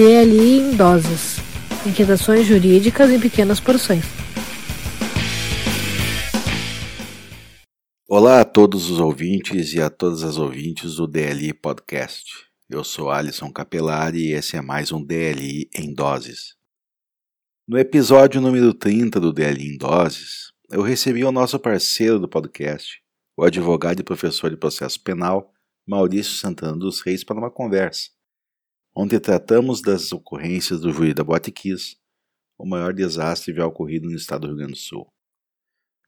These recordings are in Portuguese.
DLI em doses. Inquietações jurídicas em pequenas porções. Olá a todos os ouvintes e a todas as ouvintes do DLI Podcast. Eu sou Alisson Capelari e esse é mais um DLI em doses. No episódio número 30 do DLI em doses, eu recebi o nosso parceiro do podcast, o advogado e professor de processo penal, Maurício Santana dos Reis, para uma conversa onde tratamos das ocorrências do júri da Botequis, o maior desastre já ocorrido no estado do Rio Grande do Sul.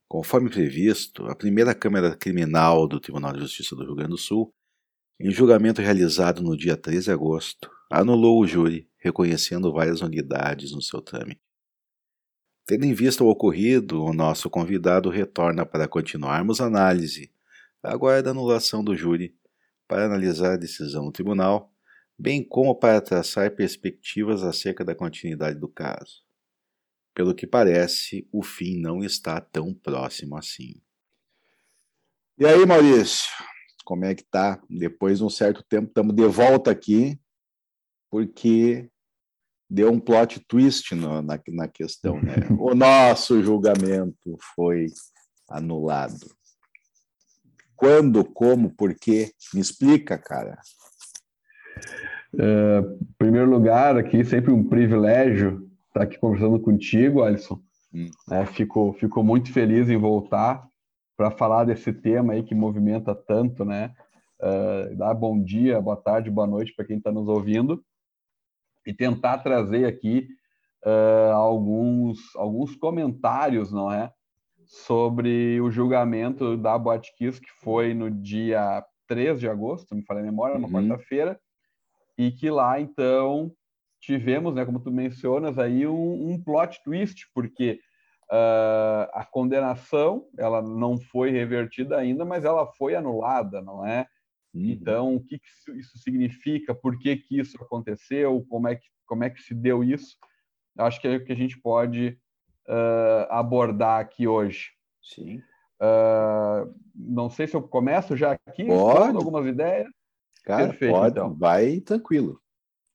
Conforme previsto, a primeira Câmara Criminal do Tribunal de Justiça do Rio Grande do Sul, em julgamento realizado no dia 13 de agosto, anulou o júri, reconhecendo várias unidades no seu trâmite. Tendo em vista o ocorrido, o nosso convidado retorna para continuarmos a análise, agora da anulação do júri, para analisar a decisão do tribunal bem como para traçar perspectivas acerca da continuidade do caso. Pelo que parece, o fim não está tão próximo assim. E aí, Maurício, como é que tá? Depois de um certo tempo, estamos de volta aqui, porque deu um plot twist no, na, na questão, né? O nosso julgamento foi anulado. Quando, como, por quê? Me explica, cara. Em primeiro lugar, aqui, sempre um privilégio estar aqui conversando contigo, Alisson. Hum. É, fico, fico muito feliz em voltar para falar desse tema aí que movimenta tanto, né? Uh, dar bom dia, boa tarde, boa noite para quem está nos ouvindo e tentar trazer aqui uh, alguns, alguns comentários, não é? Sobre o julgamento da Boate Kiss, que foi no dia 3 de agosto, me falei a memória, uhum. quarta-feira, e que lá, então, tivemos, né, como tu mencionas, aí um, um plot twist, porque uh, a condenação ela não foi revertida ainda, mas ela foi anulada, não é? Uhum. Então, o que, que isso significa? Por que, que isso aconteceu? Como é que, como é que se deu isso? Acho que é o que a gente pode uh, abordar aqui hoje. Sim. Uh, não sei se eu começo já aqui, algumas ideias. Cara, Perfeito, pode, então. vai tranquilo.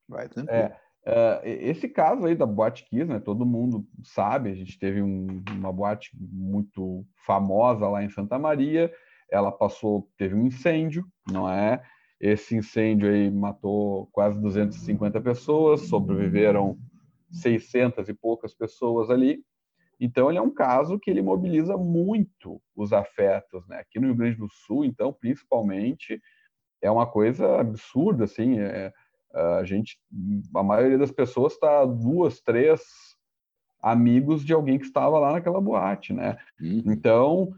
Vai tranquilo. É, uh, esse caso aí da Boate Kiss, né? Todo mundo sabe, a gente teve um, uma boate muito famosa lá em Santa Maria, ela passou, teve um incêndio, não é? Esse incêndio aí matou quase 250 pessoas, sobreviveram 600 e poucas pessoas ali. Então, ele é um caso que ele mobiliza muito os afetos, né? Aqui no Rio Grande do Sul, então, principalmente, é uma coisa absurda, assim. É, a gente, a maioria das pessoas está duas, três amigos de alguém que estava lá naquela boate, né? Uhum. Então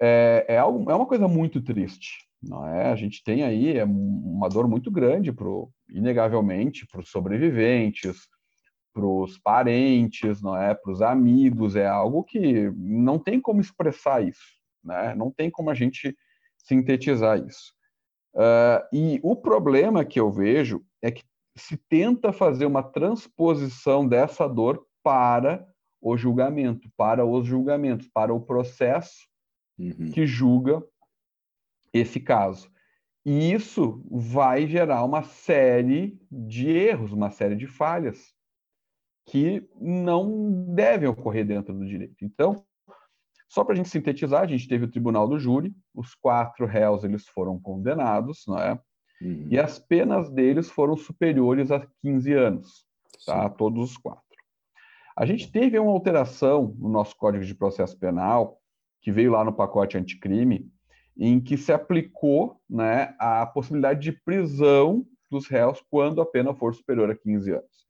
é, é, algo, é uma coisa muito triste, não é? A gente tem aí é uma dor muito grande pro, inegavelmente, para os sobreviventes, para os parentes, não é? Para os amigos, é algo que não tem como expressar isso, né? Não tem como a gente sintetizar isso. Uh, e o problema que eu vejo é que se tenta fazer uma transposição dessa dor para o julgamento, para os julgamentos, para o processo uhum. que julga esse caso. E isso vai gerar uma série de erros, uma série de falhas que não devem ocorrer dentro do direito. Então, só para a gente sintetizar, a gente teve o tribunal do júri, os quatro réus eles foram condenados, não é? Uhum. E as penas deles foram superiores a 15 anos, tá? Todos os quatro. A gente teve uma alteração no nosso Código de Processo Penal, que veio lá no pacote anticrime, em que se aplicou né, a possibilidade de prisão dos réus quando a pena for superior a 15 anos.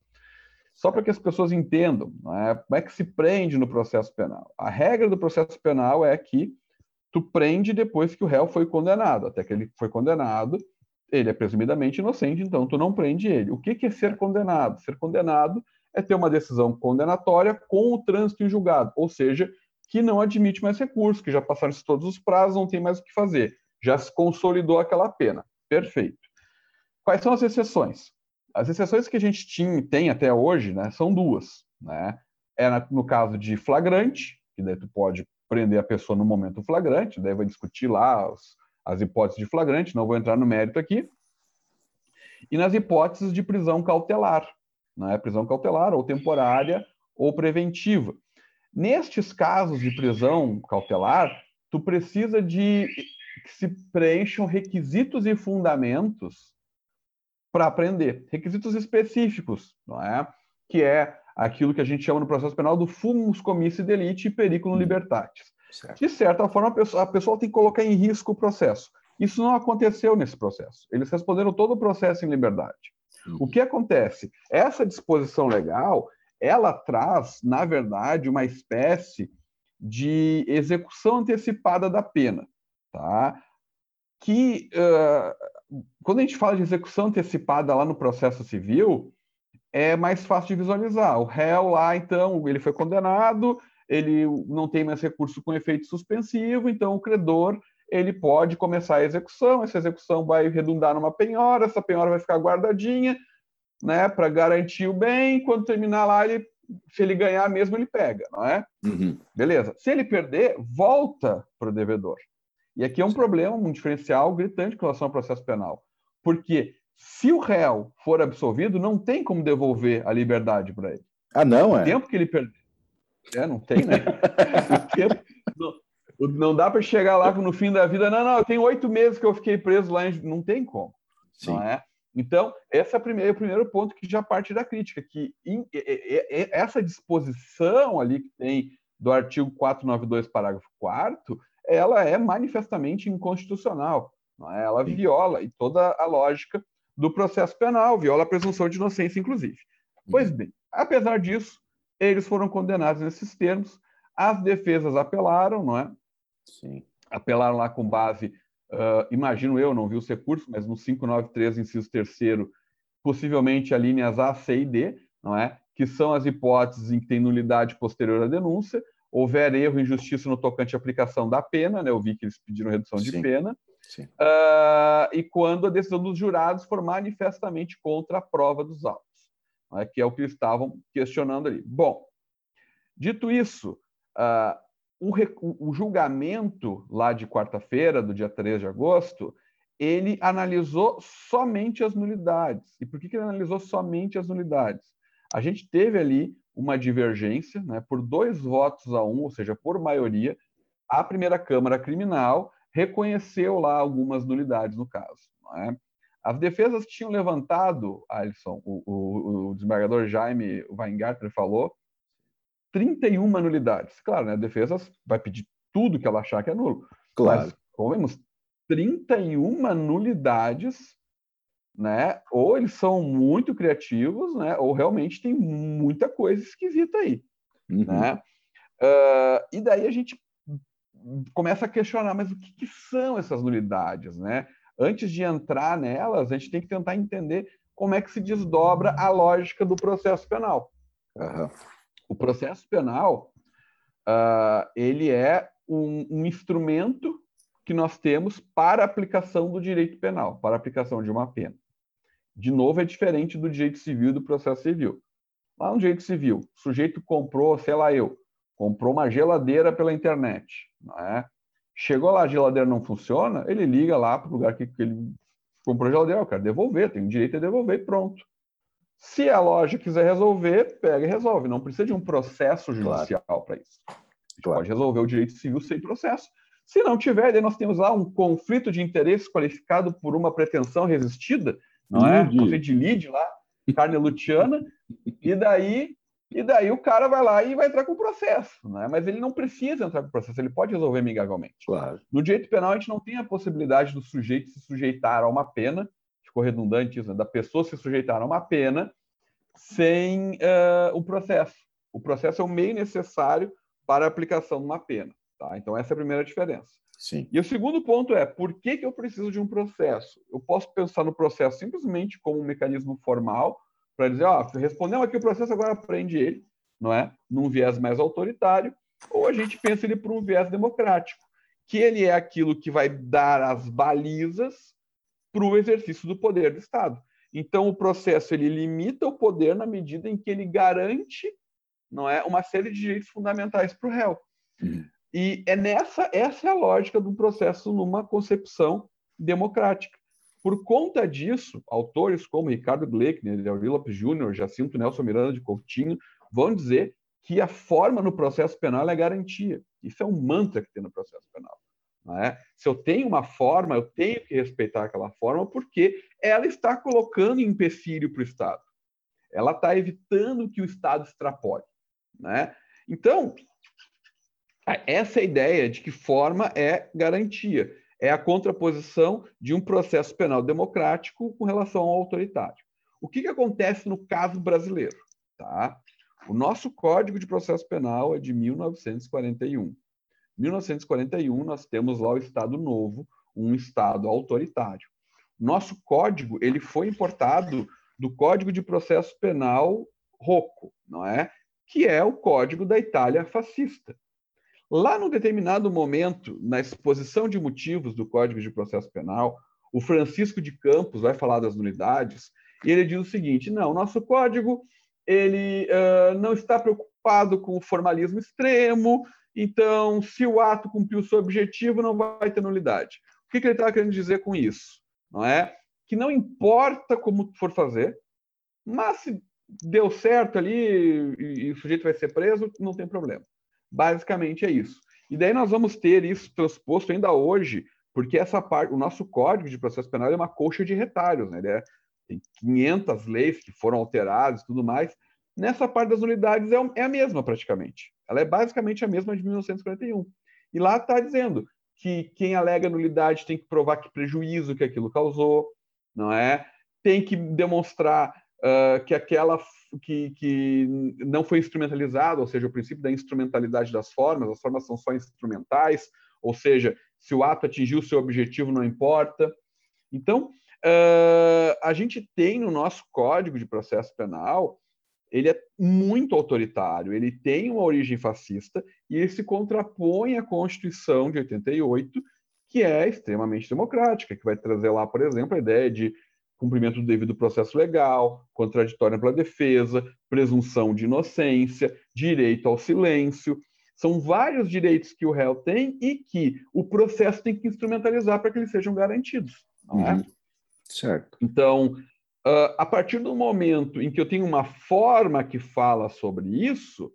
Só para que as pessoas entendam né, como é que se prende no processo penal. A regra do processo penal é que tu prende depois que o réu foi condenado. Até que ele foi condenado, ele é presumidamente inocente, então tu não prende ele. O que é ser condenado? Ser condenado é ter uma decisão condenatória com o trânsito em julgado, ou seja, que não admite mais recurso, que já passaram todos os prazos, não tem mais o que fazer. Já se consolidou aquela pena. Perfeito. Quais são as exceções? As exceções que a gente tinha, tem até hoje né, são duas. Né? É no caso de flagrante, que daí tu pode prender a pessoa no momento flagrante, daí vai discutir lá as, hipóteses de flagrante, não vou entrar no mérito aqui. E nas hipóteses de prisão cautelar, não é prisão cautelar ou temporária ou preventiva. Nestes casos de prisão cautelar, tu precisa de que se preencham requisitos e fundamentos para aprender, requisitos específicos, não é? Que é aquilo que a gente chama no processo penal do fumus comissi delite e periculum libertatis. Certo. De certa forma, a pessoa, a pessoa tem que colocar em risco o processo. Isso não aconteceu nesse processo. Eles responderam todo o processo em liberdade. Uhum. O que acontece? Essa disposição legal, ela traz, na verdade, uma espécie de execução antecipada da pena, tá? Que uh, quando a gente fala de execução antecipada lá no processo civil, é mais fácil de visualizar. O réu lá, então, ele foi condenado, ele não tem mais recurso com efeito suspensivo, então o credor ele pode começar a execução, essa execução vai redundar numa penhora, essa penhora vai ficar guardadinha, né, para garantir o bem, quando terminar lá, ele, se ele ganhar mesmo, ele pega, não é? Uhum. Beleza. Se ele perder, volta para o devedor. E aqui é um problema, um diferencial gritante com relação ao processo penal. Porque se o réu for absolvido, não tem como devolver a liberdade para ele. Ah, não, é? O tempo que ele perdeu. É, não tem, né? o tempo, não dá para chegar lá no fim da vida, não, não, tenho oito meses que eu fiquei preso lá, em... não tem como. Sim. Não é? Então, esse é, primeira, é o primeiro ponto que já parte da crítica, que in, essa disposição ali que tem do artigo 492, parágrafo 4 ela é manifestamente inconstitucional. É? Ela Sim. viola e toda a lógica do processo penal, viola a presunção de inocência, inclusive. Pois bem, apesar disso, eles foram condenados nesses termos, as defesas apelaram, não é? Sim. Apelaram lá com base, uh, imagino eu, não vi os recursos, mas no 593, inciso 3 possivelmente a linhas A, C e D, não é? Que são as hipóteses em que tem nulidade posterior à denúncia, houver erro, injustiça no tocante à aplicação da pena, né? Eu vi que eles pediram redução de Sim. pena. Uh, e quando a decisão dos jurados for manifestamente contra a prova dos autos, né? que é o que eles estavam questionando ali. Bom, dito isso, uh, o, o, julgamento lá de quarta-feira, do dia 3 de agosto, ele analisou somente as nulidades. E por que, que ele analisou somente as nulidades? A gente teve ali uma divergência, né, por dois votos a um, ou seja, por maioria, a primeira Câmara Criminal reconheceu lá algumas nulidades no caso. É? As defesas tinham levantado, Alisson, o, o, o desembargador Jaime Weingartner falou, 31 nulidades. Claro, né, a defesa vai pedir tudo que ela achar que é nulo. Claro. Mas, como vemos, 31 nulidades, né? Ou eles são muito criativos, né? Ou realmente tem muita coisa esquisita aí, uhum. né? Uh, e daí a gente começa a questionar, mas o que, que, são essas nulidades, né? Antes de entrar nelas, a gente tem que tentar entender como é que se desdobra a lógica do processo penal. Uhum. O processo penal, uh, ele é um, um, instrumento que nós temos para aplicação do direito penal, para aplicação de uma pena. De novo, é diferente do direito civil e do processo civil. Lá no direito civil, o sujeito comprou, sei lá eu, comprou uma geladeira pela internet. É? Chegou lá, a geladeira não funciona, ele liga lá para o lugar que, que ele comprou a geladeira, eu quero devolver, tem o direito a devolver, pronto. Se a loja quiser resolver, pega e resolve. Não precisa de um processo judicial claro. para isso. A gente claro. pode resolver o direito civil sem processo. Se não tiver, daí nós temos lá um conflito de interesse qualificado por uma pretensão resistida, não é? Conflito de lead lá, carne luciana, e daí e daí o cara vai lá e vai entrar com o processo, né? Mas ele não precisa entrar com o processo, ele pode resolver amigavelmente. Claro. No direito penal, a gente não tem a possibilidade do sujeito se sujeitar a uma pena ficou redundante isso, né? da pessoa se sujeitar a uma pena sem uh, o processo. O processo é o meio necessário para a aplicação de uma pena. Tá? Então, essa é a primeira diferença. Sim. E o segundo ponto é, por que, que eu preciso de um processo? Eu posso pensar no processo simplesmente como um mecanismo formal, para dizer, ó, oh, respondeu aqui o processo, agora aprende ele, não é? Num viés mais autoritário, ou a gente pensa ele por um viés democrático, que ele é aquilo que vai dar as balizas para o exercício do poder do Estado. Então, o processo ele limita o poder na medida em que ele garante, não é, uma série de direitos fundamentais para o réu. Uhum. E é nessa essa é a lógica do processo numa concepção democrática. por conta disso, autores como Ricardo Gleickner, Aurélio Lopes Júnior, Jacinto Nelson Miranda de Coutinho vão dizer que a forma no processo penal é garantia. Isso é um mantra que tem no processo penal. É? Se eu tenho uma forma, eu tenho que respeitar aquela forma, porque ela está colocando empecilho para o Estado. Ela está evitando que o Estado extrapole. Né? Então, essa é ideia de que forma é garantia. É a contraposição de um processo penal democrático com relação ao autoritário. O que, que acontece no caso brasileiro? Tá? O nosso Código de Processo Penal é de 1941. 1941, nós temos lá o Estado Novo, um Estado autoritário. Nosso código ele foi importado do Código de Processo Penal Rocco, não é? Que é o código da Itália fascista. Lá num determinado momento, na exposição de motivos do Código de Processo Penal, o Francisco de Campos vai falar das nulidades e ele diz o seguinte: não, nosso código ele uh, não está preocupado com o formalismo extremo, então, se o ato cumpriu o seu objetivo, não vai ter nulidade. O que, que ele está querendo dizer com isso? Não é que não importa como for fazer, mas se deu certo ali e, e o sujeito vai ser preso, não tem problema. Basicamente é isso. E daí nós vamos ter isso transposto ainda hoje, porque essa parte, o nosso código de processo penal é uma colcha de retalhos, né? Ele é, tem 500 leis que foram alteradas e tudo mais. Nessa parte das unidades é, é a mesma praticamente. Ela é basicamente a mesma de 1941. E lá está dizendo que quem alega nulidade tem que provar que prejuízo que aquilo causou, não é? Tem que demonstrar uh, que aquela que, que não foi instrumentalizado, ou seja, o princípio da instrumentalidade das formas, as formas são só instrumentais, ou seja, se o ato atingiu o seu objetivo, não importa. Então, uh, a gente tem no nosso Código de Processo Penal ele é muito autoritário, ele tem uma origem fascista e ele se contrapõe à Constituição de 88, que é extremamente democrática, que vai trazer lá, por exemplo, a ideia de cumprimento do devido processo legal, contraditória pela defesa, presunção de inocência, direito ao silêncio. São vários direitos que o réu tem e que o processo tem que instrumentalizar para que eles sejam garantidos. Não é? Uhum. Certo. Então, Uh, a partir do momento em que eu tenho uma forma que fala sobre isso,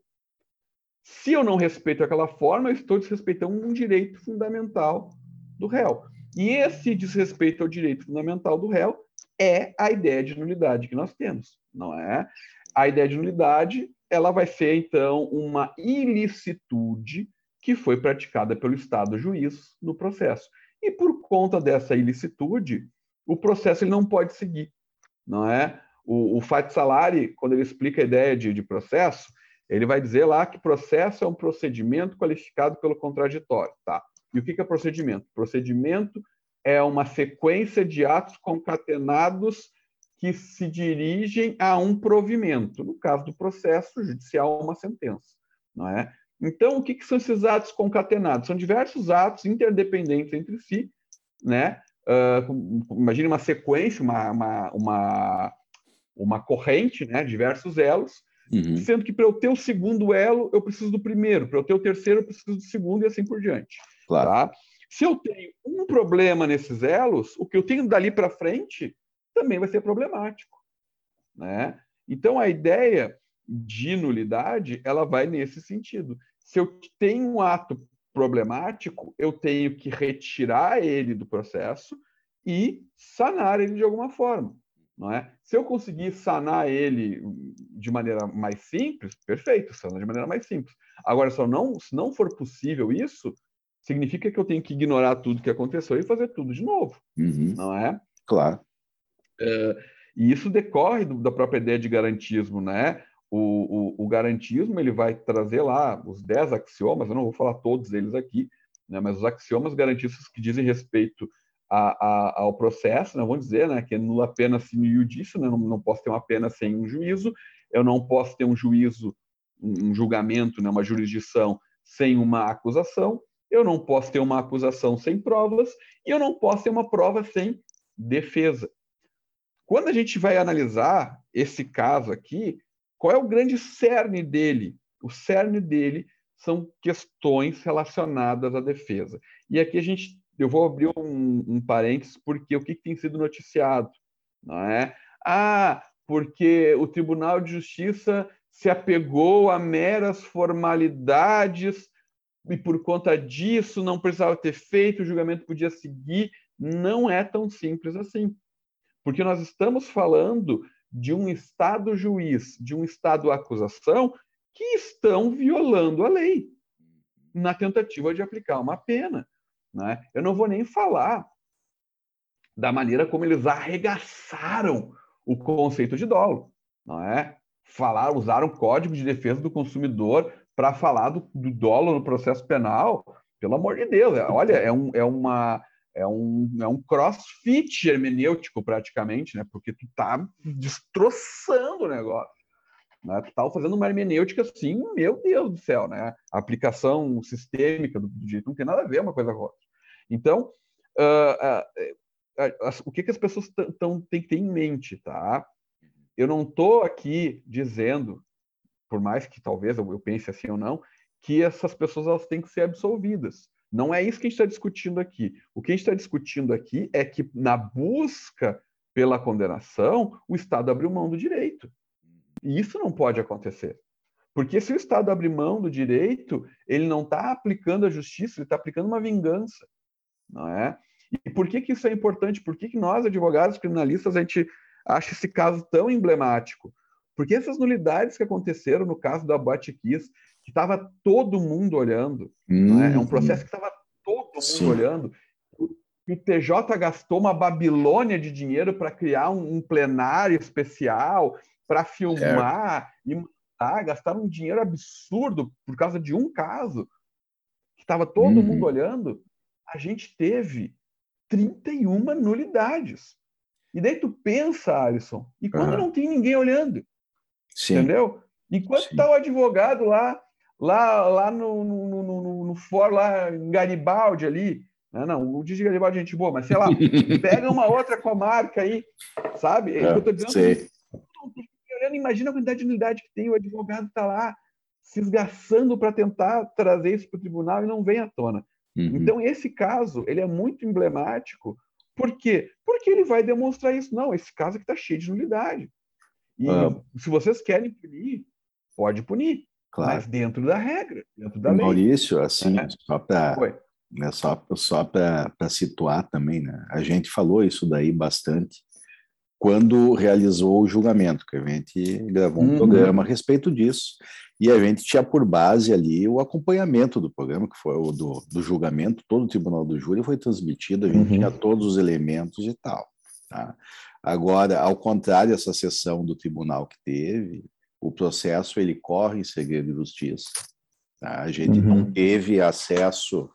se eu não respeito aquela forma, eu estou desrespeitando um direito fundamental do réu. E esse desrespeito ao direito fundamental do réu é a ideia de nulidade que nós temos, não é? A ideia de nulidade, ela vai ser então uma ilicitude que foi praticada pelo Estado juiz no processo. E por conta dessa ilicitude, o processo ele não pode seguir não é? O, o Fat Salari, quando ele explica a ideia de, de processo, ele vai dizer lá que processo é um procedimento qualificado pelo contraditório, tá? E o que é procedimento? Procedimento é uma sequência de atos concatenados que se dirigem a um provimento. No caso do processo judicial, uma sentença, não é? Então, o que, que são esses atos concatenados? São diversos atos interdependentes entre si, né? Uh, imagine uma sequência, uma, uma, uma, uma, corrente, né, diversos elos, uhum. sendo que para eu ter o segundo elo, eu preciso do primeiro, para eu ter o terceiro, eu preciso do segundo e assim por diante. Claro. Tá? Se eu tenho um problema nesses elos, o que eu tenho dali para frente também vai ser problemático. Né? Então, a ideia de nulidade ela vai nesse sentido. Se eu tenho um ato problemático, eu tenho que retirar ele do processo e sanar ele de alguma forma. Não é? Se eu conseguir sanar ele de maneira mais simples, perfeito, sana de maneira mais simples. Agora, se não, se não for possível isso, significa que eu tenho que ignorar tudo que aconteceu e fazer tudo de novo, uhum. não é? Claro. É, e isso decorre do, da própria ideia de garantismo, né? o, o, o, garantismo ele vai trazer lá os 10 axiomas, eu não vou falar todos eles aqui, né, mas os axiomas garantistas que dizem respeito a, a, ao processo, né, vamos dizer né, que é nula pena sine iudice, né, não, não posso ter uma pena sem um juízo, eu não posso ter um juízo, um, um julgamento, né, uma jurisdição sem uma acusação, eu não posso ter uma acusação sem provas e eu não posso ter uma prova sem defesa. Quando a gente vai analisar esse caso aqui, qual é o grande cerne dele? O cerne dele são questões relacionadas à defesa. E aqui a gente eu vou abrir um, um parênteses porque o que, que tem sido noticiado, não é? Ah, porque o Tribunal de Justiça se apegou a meras formalidades e por conta disso não precisava ter feito, o julgamento podia seguir. Não é tão simples assim. Porque nós estamos falando de um Estado juiz, de um Estado acusação, que estão violando a lei na tentativa de aplicar uma pena. Né? Eu não vou nem falar da maneira como eles arregaçaram o conceito de dolo. Não é? Falar, usaram o Código de Defesa do Consumidor para falar do, do dolo no processo penal. Pelo amor de Deus, olha, é, um, é uma é um, é um crossfit hermenêutico praticamente, né? Porque tu tá destroçando o negócio. Né? Tu tá fazendo uma hermenêutica assim, meu Deus do céu, né? A aplicação sistêmica do, do não tem nada a ver uma coisa com a outra. Então, uh, uh, o que, que as pessoas têm que ter em mente, tá? Eu não estou aqui dizendo, por mais que talvez eu, pense assim ou não, que essas pessoas elas têm que ser absolvidas. Não é isso que a gente está discutindo aqui. O que a gente está discutindo aqui é que, na busca pela condenação, o Estado abriu mão do direito. E isso não pode acontecer. Porque se o Estado abrir mão do direito, ele não está aplicando a justiça, ele está aplicando uma vingança. Não é? E por que, que isso é importante? Por que, que nós, advogados criminalistas, a gente acha esse caso tão emblemático? Porque essas nulidades que aconteceram no caso da Kiss, que estava todo mundo olhando. Hum, é? é? um processo que estava todo mundo sim. olhando. O TJ gastou uma Babilônia de dinheiro para criar um, um, plenário especial, para filmar é. e mandar, gastaram um dinheiro absurdo por causa de um caso que estava todo uhum. mundo olhando. A gente teve 31 nulidades. E daí tu pensa, Alisson, e quando uhum. não tem ninguém olhando? Sim. Entendeu? Enquanto está o advogado lá lá, lá no, no, no, no, no fórum, lá em Garibaldi ali. Não, né? não, o de Garibaldi é gente boa, mas sei lá, pega uma outra comarca aí, sabe? É, eu tô dizendo. Sei. Imagina a quantidade de unidade que tem, o advogado está lá se esgaçando para tentar trazer isso para o tribunal e não vem à tona. Uhum. Então, esse caso, ele é muito emblemático. Por quê? Porque ele vai demonstrar isso. Não, esse caso aqui está cheio de nulidade. E ah. se vocês querem punir, pode punir. Claro. Mas dentro da regra, dentro da lei. Maurício, assim, é. só para né, só, só para situar também, né? A gente falou isso daí bastante quando realizou o julgamento, que a gente gravou um uhum. programa a respeito disso, e a gente tinha por base ali o acompanhamento do programa, que foi o do, do julgamento, todo o tribunal do júri foi transmitido, a gente uhum. tinha todos os elementos e tal. Tá? Agora, ao contrário dessa sessão do tribunal que teve, o processo ele corre em segredo de justiça. Tá? A gente uhum. não teve acesso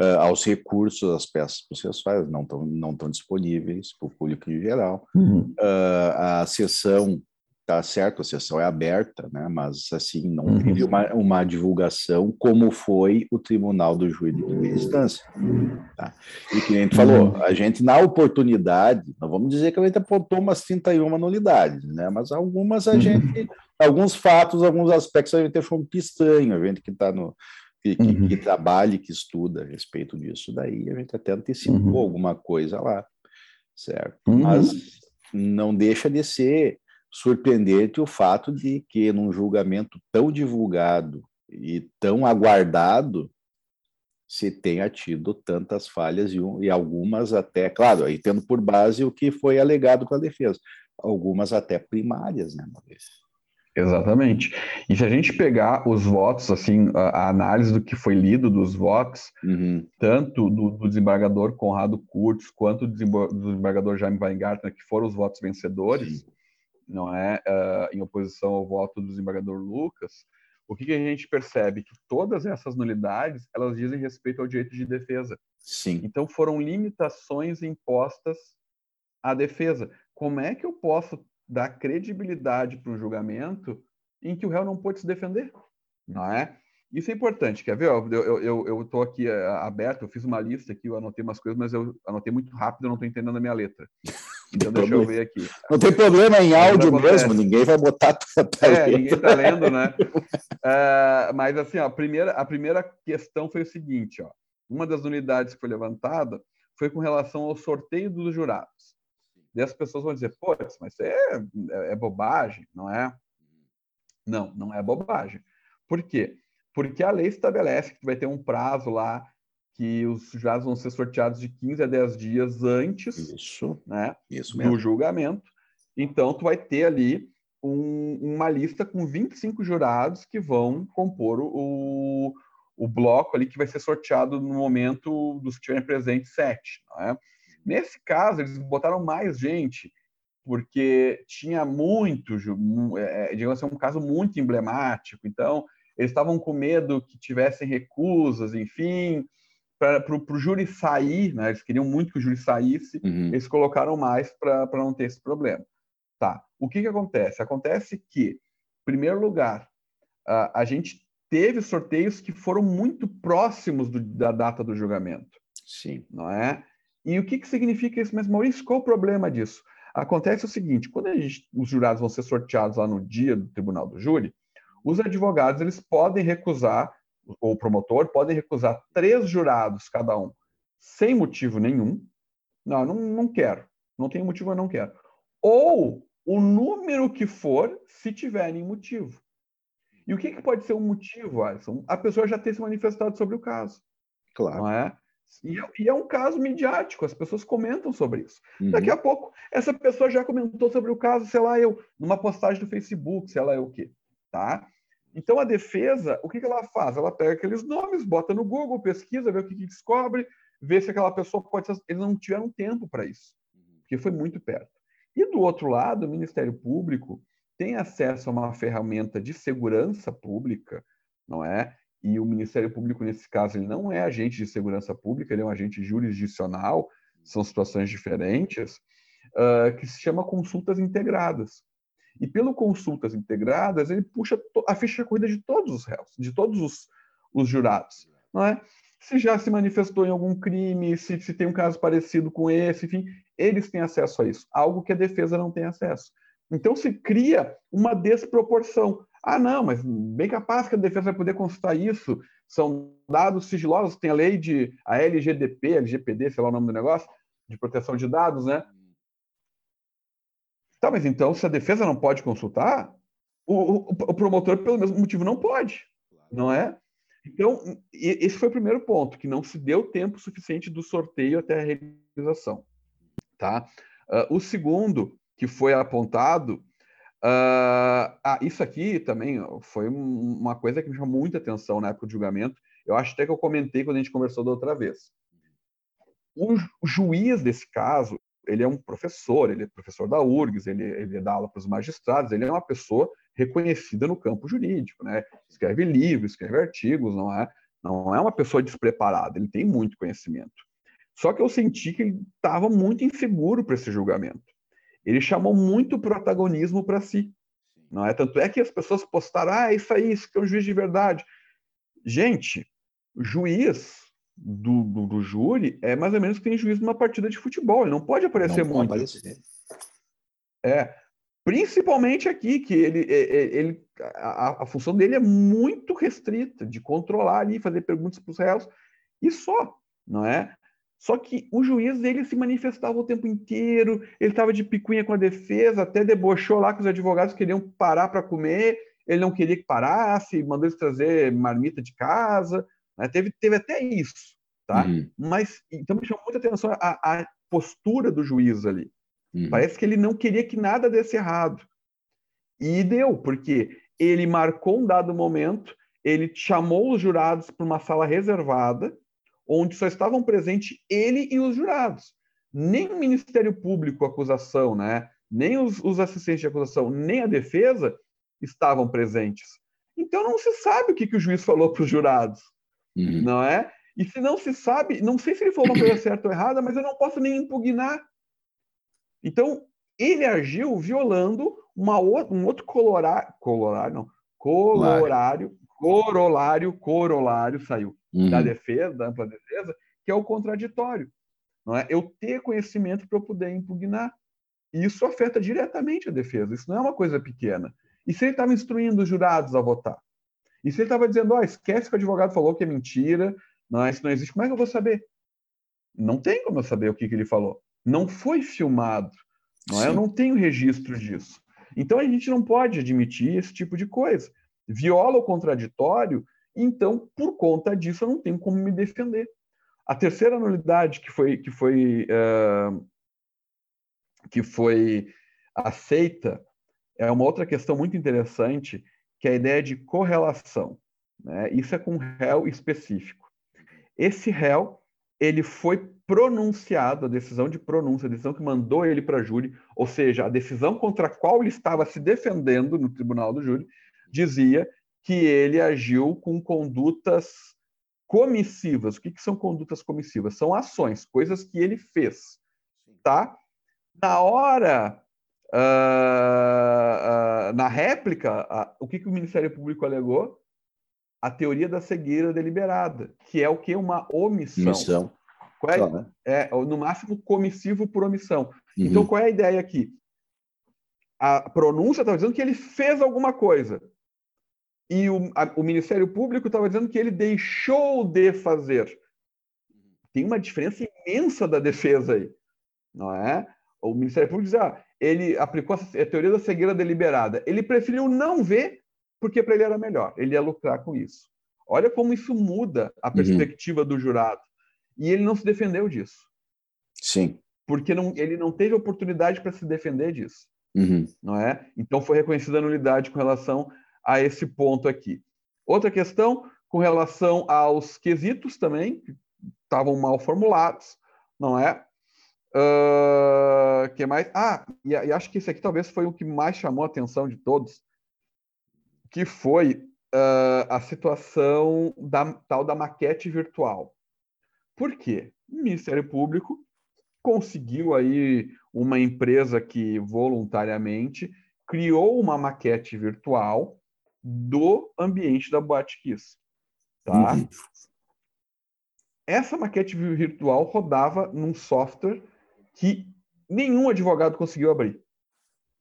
uh, aos recursos das peças processuais, não estão não tão disponíveis para o público em geral. Uhum. Uh, a sessão tá certo, a sessão é aberta, né? Mas assim não uhum. teve uma, uma divulgação como foi o Tribunal do Júri de primeira instância. Tá? E que a gente falou, uhum. a gente na oportunidade, não vamos dizer que a gente apontou umas 31 nulidades, né? Mas algumas a uhum. gente, alguns fatos, alguns aspectos a gente achou muito estranho, a gente que está no que, uhum. que, trabalha, que estuda a respeito disso, daí a gente até antecipou uhum. alguma coisa lá, certo? Uhum. Mas não deixa de ser surpreendente o fato de que, num julgamento tão divulgado e tão aguardado, se tenha tido tantas falhas e, e algumas até, claro, aí tendo por base o que foi alegado com a defesa, algumas até primárias, né, Maurício? Exatamente. E se a gente pegar os votos, assim, a, a análise do que foi lido dos votos, uhum. tanto do, do, desembargador Conrado Kurtz quanto do, desembargador Jaime Weingartner, que foram os votos vencedores, Sim não é, uh, em oposição ao voto do desembargador Lucas, o que, que, a gente percebe? Que todas essas nulidades, elas dizem respeito ao direito de defesa. Sim. Então, foram limitações impostas à defesa. Como é que eu posso dar credibilidade para um julgamento em que o réu não pode se defender? Não é? Isso é importante, quer ver? Eu estou aqui uh, aberto, eu fiz uma lista aqui, eu anotei umas coisas, mas eu anotei muito rápido, eu não estou entendendo a minha letra. Então deixa eu ver aqui. Não tem problema em áudio mesmo, ninguém vai botar É, ninguém está lendo, né? uh, mas assim, ó, a, primeira, a primeira questão foi o seguinte, ó. uma das unidades que foi levantada foi com relação ao sorteio dos jurados. E as pessoas vão dizer, pô, mas isso é, é, é bobagem, não é? Não, não é bobagem. Por quê? Porque a lei estabelece que vai ter um prazo lá que os jurados vão ser sorteados de 15 a 10 dias antes Isso, né, isso do julgamento. Então, tu vai ter ali um- uma lista com 25 jurados que vão compor o, o bloco ali que vai ser sorteado no momento dos que tiverem presentes sete. não é? Nesse caso, eles botaram mais gente porque tinha muito, é, é, digamos assim, um caso muito emblemático. Então, eles estavam com medo que tivessem recusas, enfim, para o júri sair, né? Eles queriam muito que o júri saísse, Uhum. eles colocaram mais para não ter esse problema. Tá. O que, que acontece? Acontece que, em primeiro lugar, a, a gente teve sorteios que foram muito próximos do- da data do julgamento Sim. não é? E o que, que significa isso? Mas, Maurício, qual o problema disso? Acontece o seguinte, quando gente- os jurados vão ser sorteados lá no dia do tribunal do júri, os advogados eles podem recusar, ou o promotor podem recusar três jurados cada um, sem motivo nenhum. Não, não, não quero. Não tem motivo, eu não quero. Ou o número que for, se tiverem motivo. E o que, que pode ser um motivo, Alisson? A pessoa já ter se manifestado sobre o caso Claro. não é? E, é- é um caso midiático, as pessoas comentam sobre isso. Uhum. Daqui a pouco, essa pessoa já comentou sobre o caso, sei lá eu, numa postagem do Facebook, sei lá eu o quê, tá? Então, a defesa, o que, ela faz? Ela pega aqueles nomes, bota no Google, pesquisa, vê o que, que descobre, vê se aquela pessoa pode ser... Eles não tiveram tempo para isso, porque foi muito perto. E, do outro lado, o Ministério Público tem acesso a uma ferramenta de segurança pública, não é? e o Ministério Público, nesse caso, ele não é agente de segurança pública, ele é um agente jurisdicional, são situações diferentes, ah, que se chama consultas integradas. E pelo consultas integradas, ele puxa a ficha corrida de todos os réus, de todos os, os jurados, não é? Se já se manifestou em algum crime, se, se tem um caso parecido com esse, enfim, eles têm acesso a isso, algo que a defesa não tem acesso. Então se cria uma desproporção. Ah, não, mas bem capaz que a defesa vai poder consultar isso. São dados sigilosos, tem a lei de a LGDP, LGPD, sei lá o nome do negócio, de proteção de dados, né? Tá, mas então, se a defesa não pode consultar, o, o, o promotor, pelo mesmo motivo, não pode, não é? Então, esse foi o primeiro ponto, que não se deu tempo suficiente do sorteio até a realização, tá? Ah, o segundo, que foi apontado, ah, ah, isso aqui também foi um- uma coisa que me chamou muita atenção na época do julgamento, eu acho até que eu comentei quando a gente conversou da outra vez. O, ju- o juiz desse caso, ele é um professor, ele é professor da URGS, ele, ele dá aula para os magistrados, ele é uma pessoa reconhecida no campo jurídico, né? Escreve livros, escreve artigos, não é, não é uma pessoa despreparada, ele tem muito conhecimento. Só que eu senti que ele estava muito inseguro para esse julgamento. Ele chamou muito protagonismo para si, não é? Tanto é que as pessoas postaram, ah, isso aí, isso que é um juiz de verdade. Gente, juiz do, do, do júri é mais ou menos que tem juiz numa partida de futebol, ele não pode aparecer Não muito. aparecer. É, principalmente aqui, que ele, é- é- ele a, a função dele é muito restrita, de controlar ali, fazer perguntas para os réus, e só, não é? Só que o juiz ele se manifestava o tempo inteiro, ele estava de picuinha com a defesa, até debochou lá que os advogados queriam parar para comer, ele não queria que parasse, mandou eles trazer marmita de casa, né? teve, teve até isso, tá? Uhum, Mas então me chamou muita atenção a, a postura do juiz ali. uhum. Parece que ele não queria que nada desse errado. E deu, porque ele marcou um dado momento, ele chamou os jurados para uma sala reservada, onde só estavam presentes ele e os jurados. Nem o Ministério Público, acusação, né? nem os, os assistentes de acusação, nem a defesa estavam presentes. Então não se sabe o que, que o juiz falou para os jurados Uhum. não é? E se não se sabe, não sei se ele falou uma coisa certa ou errada, mas eu não posso nem impugnar. Então, ele agiu violando uma um outro colorário, colorário não, colorário, corolário, corolário saiu Uhum. da defesa, da ampla defesa, que é o contraditório. Não é? Eu ter conhecimento para eu poder impugnar. E isso afeta diretamente a defesa. Isso não é uma coisa pequena. E se ele estava instruindo os jurados a votar? E se ele estava dizendo, ó, esquece que o advogado falou que é mentira, Não, isso não existe. Como é que eu vou saber? Não tem como eu saber o que, que ele falou. Não foi filmado. Não é? Eu não tenho registro disso. Então a gente não pode admitir esse tipo de coisa. Viola o contraditório, então, por conta disso, eu não tenho como me defender. A terceira nulidade que foi, que foi, uh, que foi aceita é uma outra questão muito interessante, que é a ideia de correlação. Né? Isso é com réu específico. Esse réu ele foi pronunciado, a decisão de pronúncia, a decisão que mandou ele para a júri, ou seja, a decisão contra a qual ele estava se defendendo no tribunal do júri, dizia que ele agiu com condutas comissivas. O que, que são condutas comissivas? São ações, coisas que ele fez, tá? Na hora, uh, uh, na réplica, uh, o que, que o Ministério Público alegou? A teoria da cegueira deliberada, que é o que? Uma omissão. Omissão. É, Só, né? é, no máximo, comissivo por omissão. Uhum. Então, qual é a ideia aqui? A pronúncia estava dizendo que ele fez alguma coisa e o, a, o Ministério Público estava dizendo que ele deixou de fazer. Tem uma diferença imensa da defesa aí, não é? O Ministério Público diz, ah, ele aplicou a teoria da cegueira deliberada. Ele preferiu não ver porque para ele era melhor, ele ia lucrar com isso. Olha como isso muda a uhum. perspectiva uhum. do jurado. E ele não se defendeu disso. Sim. Porque não, ele não teve oportunidade para se defender disso. Uhum. Não é? Então foi reconhecida a nulidade com relação a esse ponto aqui. Outra questão com relação aos quesitos também, que estavam mal formulados, não é? Uh, que mais? Ah, e, e, acho que esse aqui talvez foi o que mais chamou a atenção de todos, que foi uh, a situação da tal da maquete virtual. Por quê? O Ministério Público conseguiu aí uma empresa que voluntariamente criou uma maquete virtual do ambiente da Boate Kiss. Tá? Uhum. Essa maquete virtual rodava num software que nenhum advogado conseguiu abrir.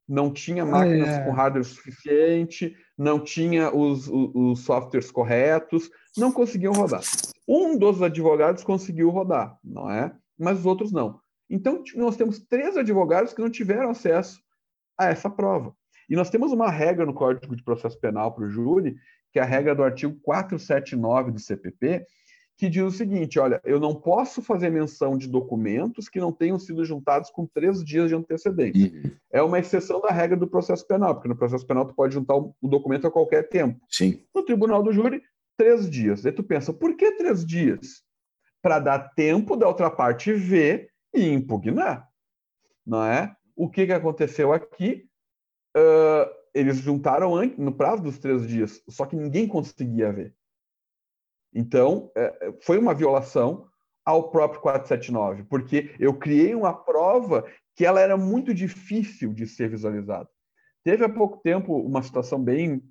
Não tinha máquinas é. com hardware suficiente, não tinha os, os, os, softwares corretos, não conseguiam rodar. Um dos advogados conseguiu rodar, não é? Mas os outros não. Então, nós temos três advogados que não tiveram acesso a essa prova. E nós temos uma regra no Código de Processo Penal para o júri, que é a regra do artigo 479 do CPP, que diz o seguinte: olha, eu não posso fazer menção de documentos que não tenham sido juntados com três dias de antecedência. Uhum. É uma exceção da regra do processo penal, porque no processo penal tu pode juntar o documento a qualquer tempo. Sim. No tribunal do júri, três dias. Aí tu pensa, por que três dias? Para dar tempo da outra parte ver e impugnar. Não é? O que, que aconteceu aqui? uh, eles juntaram no prazo dos três dias, só que ninguém conseguia ver. Então, é, foi uma violação ao próprio 479, porque eu criei uma prova que ela era muito difícil de ser visualizada. Teve há pouco tempo uma situação bem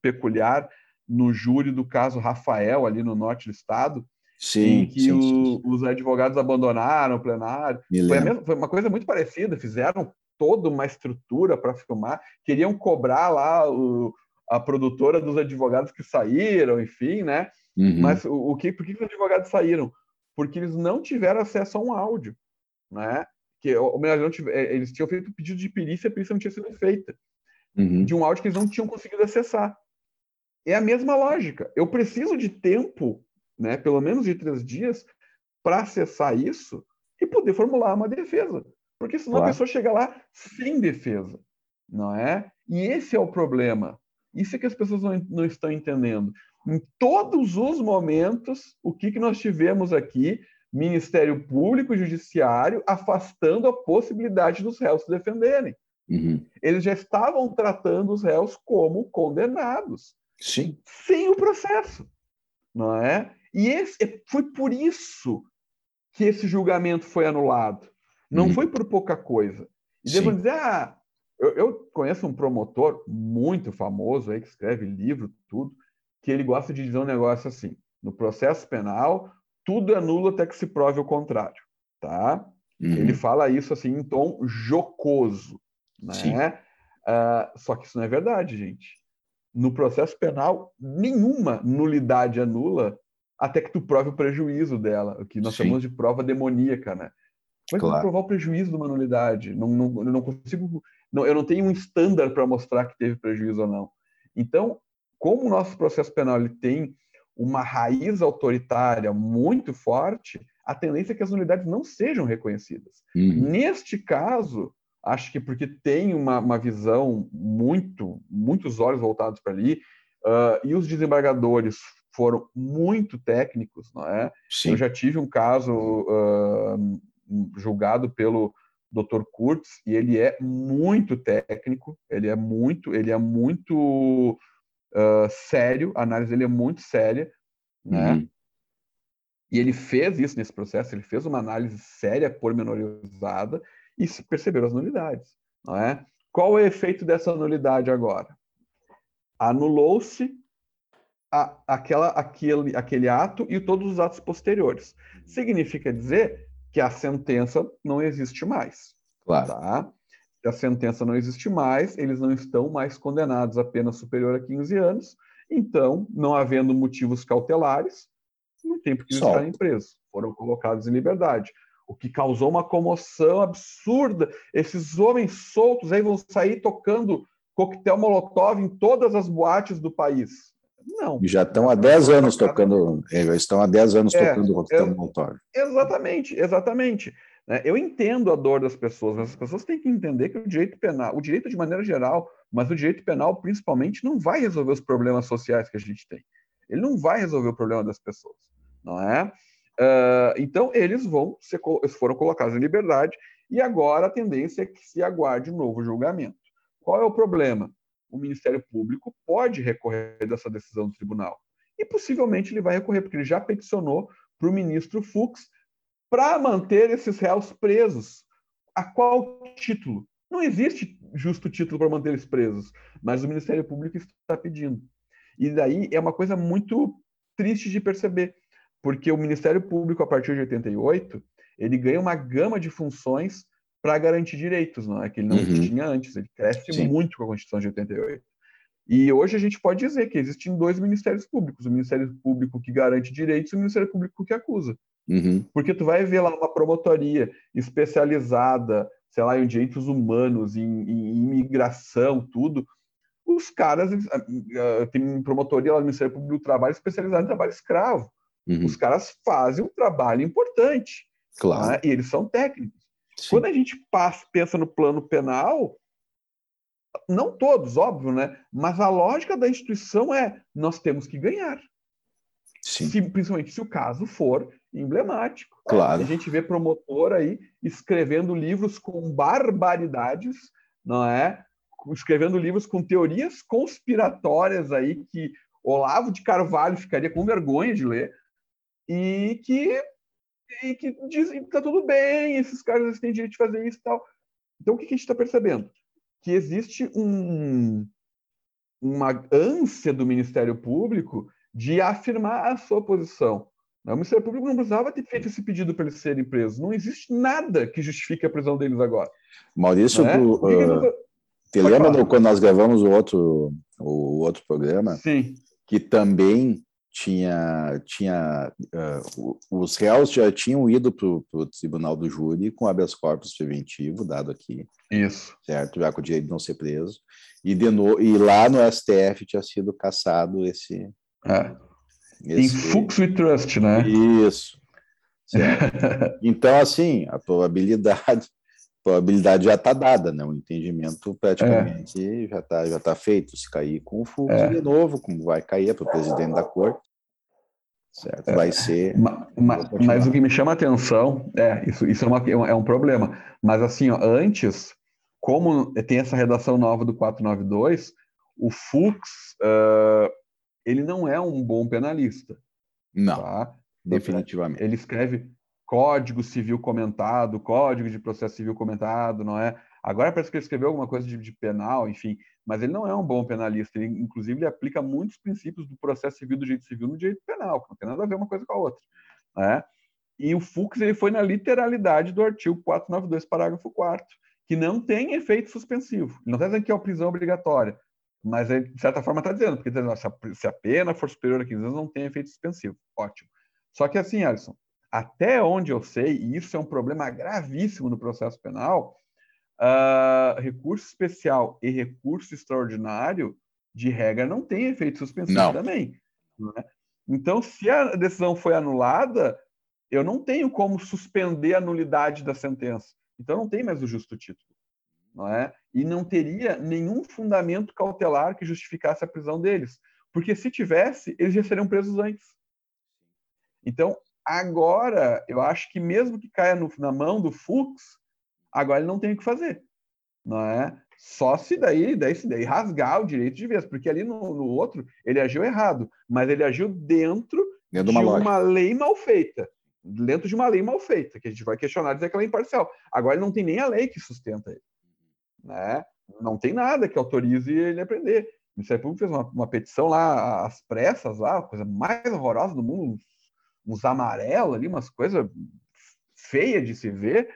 peculiar no júri do caso Rafael, ali no norte do estado, sim, em que sim, o, sim. os advogados abandonaram o plenário. Foi, mesma, foi, uma coisa muito parecida, fizeram toda uma estrutura para filmar, queriam cobrar lá o, a produtora dos advogados que saíram, enfim, né? Uhum. Mas o, o, que, por que os advogados saíram? Porque eles não tiveram acesso a um áudio, né? Que, ou melhor, não tiver, é, eles tinham feito pedido de perícia, a perícia não tinha sido feita. Uhum. De um áudio que eles não tinham conseguido acessar. É a mesma lógica. Eu preciso de tempo, né? Pelo menos de três dias, para acessar isso e poder formular uma defesa. Porque senão claro. a pessoa chega lá sem defesa, não é? E esse é o problema. Isso é que as pessoas não, não estão entendendo. Em todos os momentos, o que, que nós tivemos aqui? Ministério Público e Judiciário afastando a possibilidade dos réus se defenderem. Uhum. Eles já estavam tratando os réus como condenados. Sim. Sem o processo. Não é? E esse, foi por isso que esse julgamento foi anulado. Não uhum. foi por pouca coisa. E devo dizer, ah, eu, eu, conheço um promotor muito famoso aí, que escreve livro, tudo, que ele gosta de dizer um negócio assim: no processo penal, tudo é nulo até que se prove o contrário. Tá? Uhum. Ele fala isso assim em tom jocoso. Né? Uh, só que isso não é verdade, gente. No processo penal, nenhuma nulidade é nula até que tu prove o prejuízo dela, o que nós Sim. chamamos de prova demoníaca, né? Como é que eu vou Claro. provar o prejuízo de uma nulidade? Não, não, eu não consigo, não, eu não tenho um estándar para mostrar que teve prejuízo ou não. Então, como o nosso processo penal ele tem uma raiz autoritária muito forte, a tendência é que as nulidades não sejam reconhecidas. Uhum. Neste caso, acho que porque tem uma, uma visão muito, muitos olhos voltados para ali, ah, e os desembargadores foram muito técnicos, não é? Sim. Eu já tive um caso ah, julgado pelo Dr. Kurtz e ele é muito técnico, ele é muito, ele é muito ah, sério, a análise dele é muito séria, né? Uhum. E ele fez isso nesse processo, ele fez uma análise séria, pormenorizada, e se perceberam as nulidades. Não é? Qual é o efeito dessa nulidade agora? Anulou-se aquela, aquele, aquele ato e todos os atos posteriores. Significa dizer que a sentença não existe mais. Claro. Tá? A sentença não existe mais, eles não estão mais condenados a pena superior a 15 anos, então, não havendo motivos cautelares, não tem por que eles Solta. estarem presos. Foram colocados em liberdade. O que causou uma comoção absurda. Esses homens soltos aí vão sair tocando coquetel molotov em todas as boates do país. Não. Já estão há 10 anos tocando, já estão há 10 anos É, tocando Roquetel eu- Molotov. Exatamente, exatamente. Né? Eu entendo a dor das pessoas, mas as pessoas têm que entender que o direito penal, o direito de maneira geral, mas o direito penal principalmente, não vai resolver os problemas sociais que a gente tem. Ele não vai resolver o problema das pessoas, não é? Ah, então eles vão ser, foram colocados em liberdade e agora a tendência é que se aguarde um novo julgamento. Qual é o problema? O Ministério Público pode recorrer dessa decisão do tribunal e possivelmente ele vai recorrer porque ele já peticionou para o ministro Fux para manter esses réus presos. A qual título? Não existe justo título para manter eles presos, mas o Ministério Público está pedindo. E daí é uma coisa muito triste de perceber, porque o Ministério Público, a partir de 88, ele ganha uma gama de funções para garantir direitos, não é? Que ele não Uhum. tinha antes. Ele cresce Sim. muito com a Constituição de 88. E hoje a gente pode dizer que existem dois ministérios públicos: o Ministério Público que garante direitos e o Ministério Público que acusa. Uhum. Porque tu vai ver lá uma promotoria especializada, sei lá, em direitos humanos, em, em imigração, tudo. Os caras, ah, ah, tem promotoria lá no Ministério Público do Trabalho especializada em trabalho escravo. Uhum. Os caras fazem um trabalho importante, Claro. né? e eles são técnicos. Sim. Quando a gente passa, pensa no plano penal, não todos, óbvio, né? Mas a lógica da instituição é nós temos que ganhar. Sim. Se- principalmente se o caso for emblemático. Claro. A gente vê promotor aí escrevendo livros com barbaridades, não é? Escrevendo livros com teorias conspiratórias aí que Olavo de Carvalho ficaria com vergonha de ler e que e que dizem que tá tudo bem, esses caras têm direito de fazer isso e tal. Então o que, que a gente está percebendo? Que existe um, uma ânsia do Ministério Público de afirmar a sua posição. O Ministério Público não precisava ter feito esse pedido para eles serem presos. Não existe nada que justifique a prisão deles agora. Maurício, não é? tu, que eles- te Pode lembra do- quando nós gravamos o outro, o outro programa, Sim, que também tinha, tinha o- os réus já tinham ido para o tribunal do júri com habeas corpus preventivo, dado aqui, isso. certo? Já com o direito de não ser preso. E, de no, e lá no STF tinha sido cassado esse. É. Em esse Fux We Trust, né? Isso. Então, assim, a probabilidade, a probabilidade já está dada, né? O entendimento praticamente já está já tá feito. Se cair com o Fux É. de novo, como vai cair para o presidente da corte, certo? Vai ser. Ma- ma- mas o que me chama a atenção é isso, isso é, uma- é um problema. Mas assim, ó, antes, como tem essa redação nova do 492, o Fux ah, ele não é um bom penalista, Não, tá? definitivamente. Ele escreve Código Civil comentado, Código de Processo Civil comentado, não é? Agora parece que ele escreveu alguma coisa de, de penal, enfim, mas ele não é um bom penalista. Ele, inclusive, ele aplica muitos princípios do processo civil do direito civil no direito penal, que não tem nada a ver uma coisa com a outra, né? E o Fux ele foi na literalidade do artigo 492, parágrafo 4 que não tem efeito suspensivo. Ele não está dizendo que é a prisão obrigatória. Mas, ele, de certa forma, está dizendo, porque tá dizendo, se, a, se a pena for superior a 15 anos, não tem efeito suspensivo. Ótimo. Só que assim, Alisson, até onde eu sei, e isso é um problema gravíssimo no processo penal, uh, recurso especial e recurso extraordinário, de regra, não tem efeito suspensivo não. também. Né? Então, se a decisão foi anulada, eu não tenho como suspender a nulidade da sentença. Então, não tem mais o justo título. Não é? E não teria nenhum fundamento cautelar que justificasse a prisão deles. Porque se tivesse, eles já seriam presos antes. Então, agora, eu acho que mesmo que caia no, na mão do Fux, agora ele não tem o que fazer. Não é? Só se daí, daí, se daí rasgar o direito de vez, porque ali no, no outro ele agiu errado, mas ele agiu dentro, dentro de uma, uma lei mal feita. Dentro de uma lei mal feita, que a gente vai questionar dizer que ela é imparcial. Agora ele não tem nem a lei que sustenta ele. Né? Não tem nada que autorize ele a prender. O Ministério Público fez uma, uma petição lá, às pressas, lá, a coisa mais horrorosa do mundo, uns, uns amarelos ali, umas coisas feias de se ver,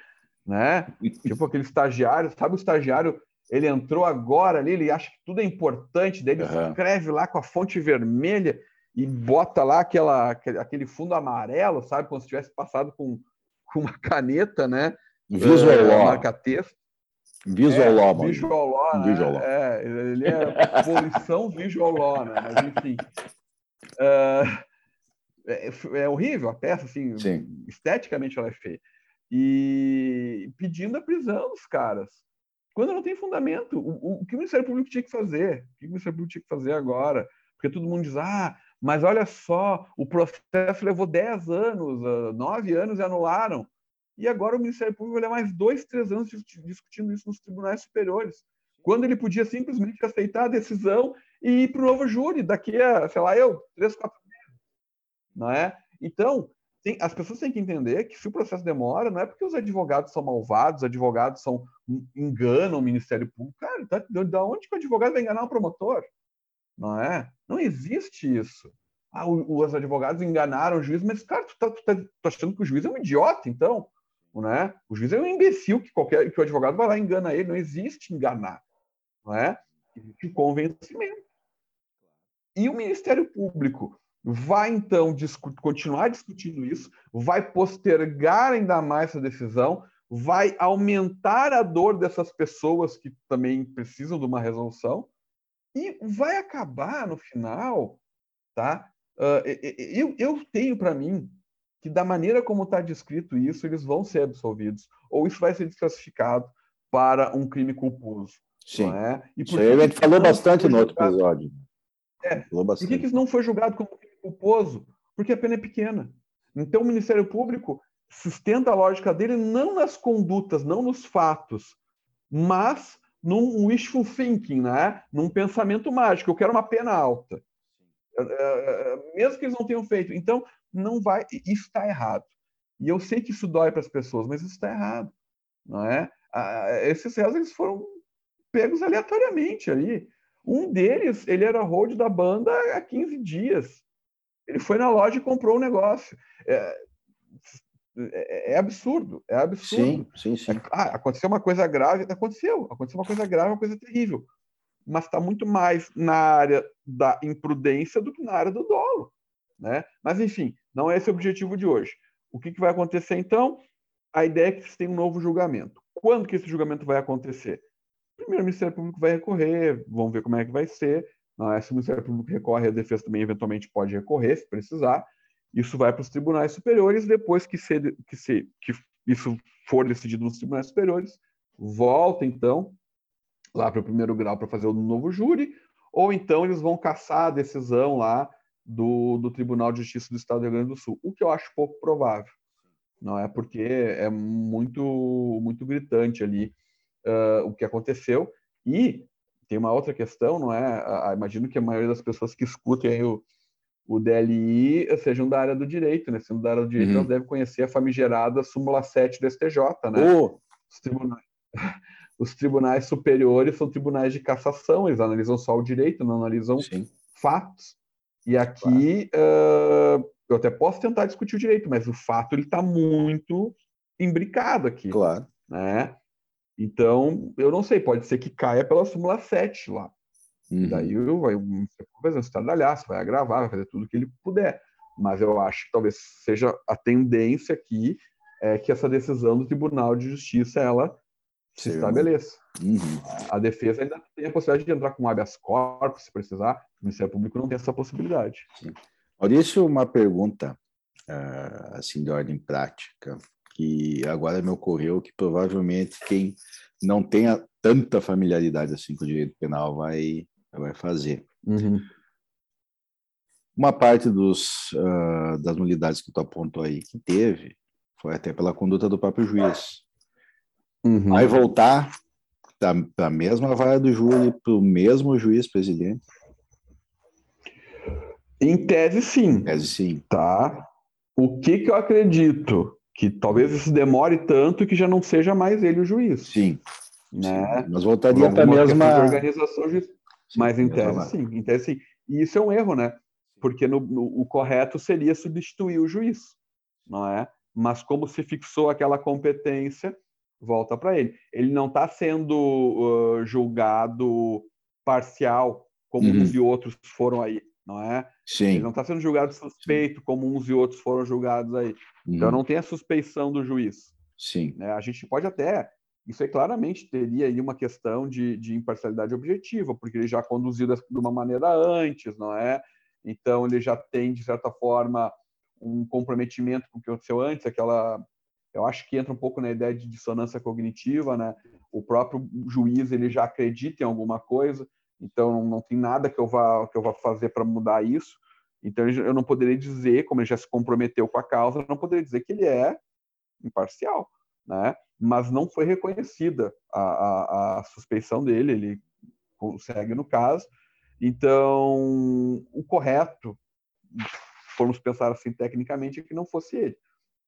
né? tipo aquele estagiário, sabe o estagiário ele entrou agora ali, ele acha que tudo é importante, daí ele uhum. escreve lá com a fonte vermelha e bota lá aquela, aquele fundo amarelo, sabe? Como se tivesse passado com, com uma caneta, né? Visual é, law. Marca-texto. Visual é, law. Visual law, né? Visual law. É, ele é poluição visual law, né? Mas enfim. Uh, é, é, horrível a peça, assim, Sim. esteticamente ela é feia. E pedindo a prisão dos caras quando não tem fundamento. O, o, que o Ministério Público tinha que fazer? O que o Ministério Público tinha que fazer agora? Porque todo mundo diz, ah, mas olha só, o processo levou 10 anos, 9 ah, anos e anularam. E agora o Ministério Público vai levar mais dois, três anos discutindo isso nos tribunais superiores. Quando ele podia simplesmente aceitar a decisão e ir para o novo júri daqui a, sei lá, eu, três, quatro meses. Não é? Então, tem, as pessoas têm que entender que se o processo demora, não é porque os advogados são malvados, os advogados são enganam o Ministério Público. Cara, tá, da onde que o advogado vai enganar o promotor? Não é? Não existe isso. Ah, os advogados enganaram o juiz, mas, cara, tu tá, tu tá, tá achando que o juiz é um idiota, então? Né? O juiz é um imbecil que qualquer que o advogado vai lá e engana ele. Não existe enganar. Não é? Existe convencimento. E o Ministério Público vai então discu continuar discutindo isso, vai postergar ainda mais essa decisão, vai aumentar a dor dessas pessoas que também precisam de uma resolução e vai acabar no final, tá? Uh, eu, eu tenho para mim que da maneira como está descrito isso, eles vão ser absolvidos ou isso vai ser desclassificado para um crime culposo. Sim. É? E isso aí a gente falou bastante no outro episódio. É. Falou bastante. Por que, que isso não foi julgado como culposo? Porque a pena é pequena. Então, o Ministério Público sustenta a lógica dele não nas condutas, não nos fatos, mas num wishful thinking, né? num pensamento mágico. Eu quero uma pena alta. É, é, é, mesmo que eles não tenham feito. Então, não vai. Isso está errado. E eu sei que isso dói para as pessoas, mas isso está errado. Não é? Esses réus eles foram pegos aleatoriamente ali. Um deles, ele era hold da banda há 15 dias. Ele foi na loja e comprou o um negócio. É, é, é, absurdo, é absurdo. Sim, sim, sim. Ah, aconteceu uma coisa grave, aconteceu, aconteceu uma coisa grave, uma coisa terrível. Mas está muito mais na área da imprudência do que na área do dolo. Né? Mas, enfim, não é esse o objetivo de hoje. O que, que vai acontecer então? A ideia é que se tem um novo julgamento. Quando que esse julgamento vai acontecer? Primeiro, o Ministério Público vai recorrer, vamos ver como é que vai ser. É? Se o Ministério Público recorre, a defesa também eventualmente pode recorrer, se precisar. Isso vai para os tribunais superiores, depois que, se, que, se, que isso for decidido nos tribunais superiores, volta então lá para o primeiro grau para fazer o novo júri, ou então eles vão caçar a decisão lá do, do Tribunal de Justiça do Estado do Rio Grande do Sul, o que eu acho pouco provável, não é? Porque é muito muito gritante ali uh, o que aconteceu e tem uma outra questão, não é? imagino que a maioria das pessoas que escutem o, o DLI sejam da área do direito, né? Sendo da área do direito, uhum. elas devem conhecer a famigerada súmula 7 do STJ, né? Oh. Os, tribunais, os, tribunais, superiores são tribunais de cassação, eles analisam só o direito, não analisam Sim. fatos. E aqui claro. uh, eu até posso tentar discutir o direito, mas o fato ele está muito imbricado aqui. Né? Então, eu não sei, pode ser que caia pela súmula 7 lá. Uhum. Daí vai, vai estradalhar, vai agravar, vai fazer tudo o que ele puder. Mas eu acho que talvez seja a tendência aqui é que essa decisão do Tribunal de Justiça ela se Sim. estabeleça. Uhum. A defesa ainda tem a possibilidade de entrar com habeas corpus, se precisar. O Ministério Público não tem essa possibilidade. Sim. Maurício, uma pergunta uh, assim de ordem prática, que agora me ocorreu que provavelmente quem não tenha tanta familiaridade assim com o direito penal vai, vai fazer. Uhum. Uma parte dos, uh, das nulidades que tu apontou aí que teve foi até pela conduta do próprio juiz. Uhum. Vai voltar para a mesma vara do júri, para o mesmo juiz presidente? Em tese, sim. Em tese, sim. Tá. O que, que eu acredito? Que talvez isso demore tanto que já não seja mais ele o juiz. Sim. Né? Sim. Mas voltaria para a mesma organização. Sim, Mas em tese, sim. Em tese, sim. E isso é um erro, né? Porque no, no, o correto seria substituir o juiz, não é? Mas como se fixou aquela competência, volta para ele. Ele não está sendo uh, julgado parcial, como uhum. uns e outros foram aí, não é? Sim. Ele não está sendo julgado suspeito, Sim. como uns e outros foram julgados aí. Uhum. Então não tem a suspeição do juiz. Sim. Né? A gente pode até. Isso aí claramente teria aí uma questão de, de imparcialidade objetiva, porque ele já conduziu de uma maneira antes, não é? Então ele já tem, de certa forma, um comprometimento com o que aconteceu antes, aquela eu acho que entra um pouco na ideia de dissonância cognitiva, né? O próprio juiz ele já acredita em alguma coisa, então não tem nada que eu vá que eu vá fazer para mudar isso. Então eu não poderia dizer, como ele já se comprometeu com a causa, eu não poderia dizer que ele é imparcial, né? Mas não foi reconhecida a, a, a suspeição dele, ele consegue no caso. Então o correto, formos pensar assim tecnicamente, é que não fosse ele,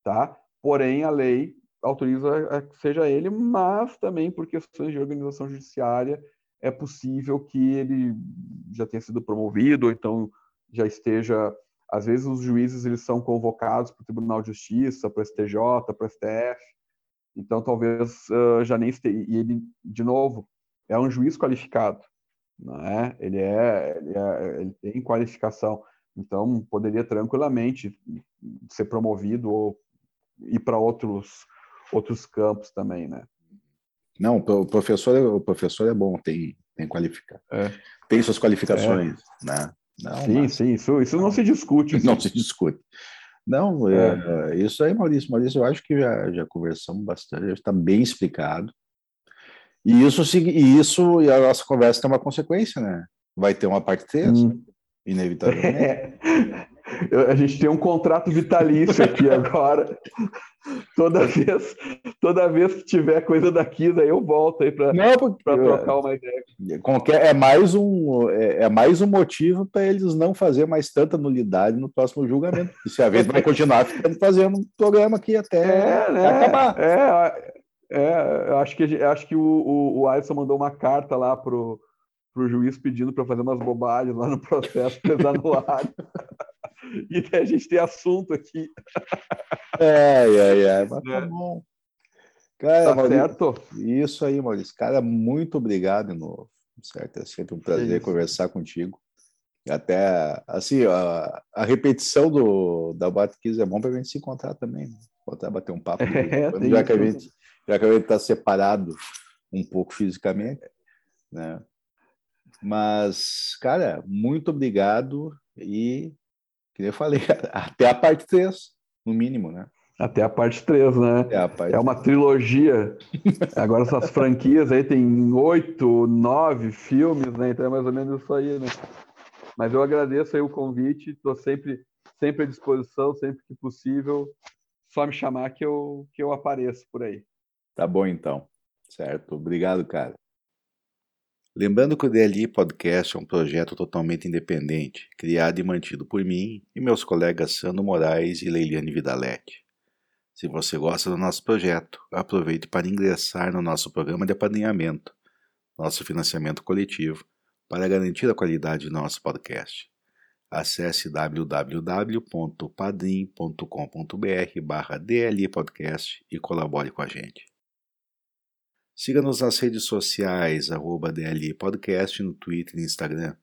tá? Porém, a lei autoriza que seja ele, mas também por questões de organização judiciária é possível que ele já tenha sido promovido, ou então já esteja. Às vezes os juízes eles são convocados para o Tribunal de Justiça, para o STJ, para o STF. Então talvez uh, já nem esteja. E ele, de novo, é um juiz qualificado, não é? Ele é, ele, é, ele tem qualificação. Então poderia tranquilamente ser promovido ou ir para outros outros campos também, né? Não, o professor, o professor é bom, tem, tem qualificar. É. Tem suas qualificações, é. né? Não, sim, mas... sim, isso, isso não se discute. Não se discute. Não, é. é. isso aí, Maurício. Maurício, eu acho que já, já conversamos bastante, já está bem explicado. E isso, e isso, e a nossa conversa tem uma consequência, né? Vai ter uma parte 3, hum. inevitavelmente. a gente tem um contrato vitalício aqui agora. Toda vez, toda vez que tiver coisa daqui, daí eu volto aí para trocar uma ideia. Qualquer, é, mais um, é, é mais um motivo para eles não fazer mais tanta nulidade no próximo julgamento. E se a vez vai continuar fazendo um programa aqui até, é, né? acabar. É, é, acho que, acho que o, o, o Alisson mandou uma carta lá pro pro juiz pedindo para fazer umas bobagens lá no processo desanulado. e daí a gente tem assunto aqui. É, é, é, mas tá é. bom. Cara, tá Maurício, certo? Isso aí, Maurício. Cara, muito obrigado de novo. Certo? É sempre um prazer é conversar contigo. Até, assim, a, a repetição do, da Batkiss é bom para a gente se encontrar também. Né? Voltar a bater um papo. É, já, que a gente, já que a gente está separado um pouco fisicamente, né? Mas, cara, muito obrigado e, como eu falei, até a parte 3, no mínimo, né? Até a parte 3, né? Parte... É uma trilogia. Agora essas franquias aí tem oito, nove filmes, né? Então é mais ou menos isso aí, né? Mas eu agradeço aí o convite, estou sempre, sempre à disposição, sempre que possível. Só me chamar que eu, que eu apareço por aí. Tá bom, então. Certo. Obrigado, cara. Lembrando que o DLI Podcast é um projeto totalmente independente, criado e mantido por mim e meus colegas Sandro Moraes e Leiliane Vidalete. Se você gosta do nosso projeto, aproveite para ingressar no nosso programa de apadrinhamento, nosso financiamento coletivo, para garantir a qualidade do nosso podcast. Acesse www.padrim.com.br barra DLI Podcast e colabore com a gente. Siga-nos nas redes sociais, arroba DLI Podcast, no Twitter e Instagram.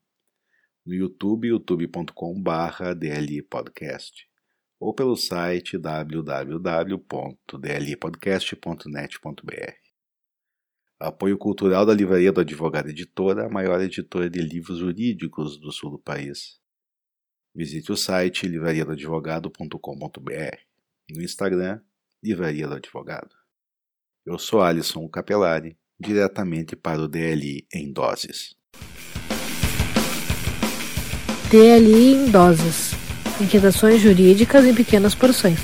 No YouTube, youtube.com.br Podcast. Ou pelo site www.dlipodcast.net.br. Apoio cultural da Livraria do Advogado Editora, a maior editora de livros jurídicos do sul do país. Visite o site livrariadoadvogado.com.br. No Instagram, Livraria do Advogado. Eu sou Alisson Capelari, diretamente para o DLI em Doses. DLI em Doses. Inquietações jurídicas em pequenas porções.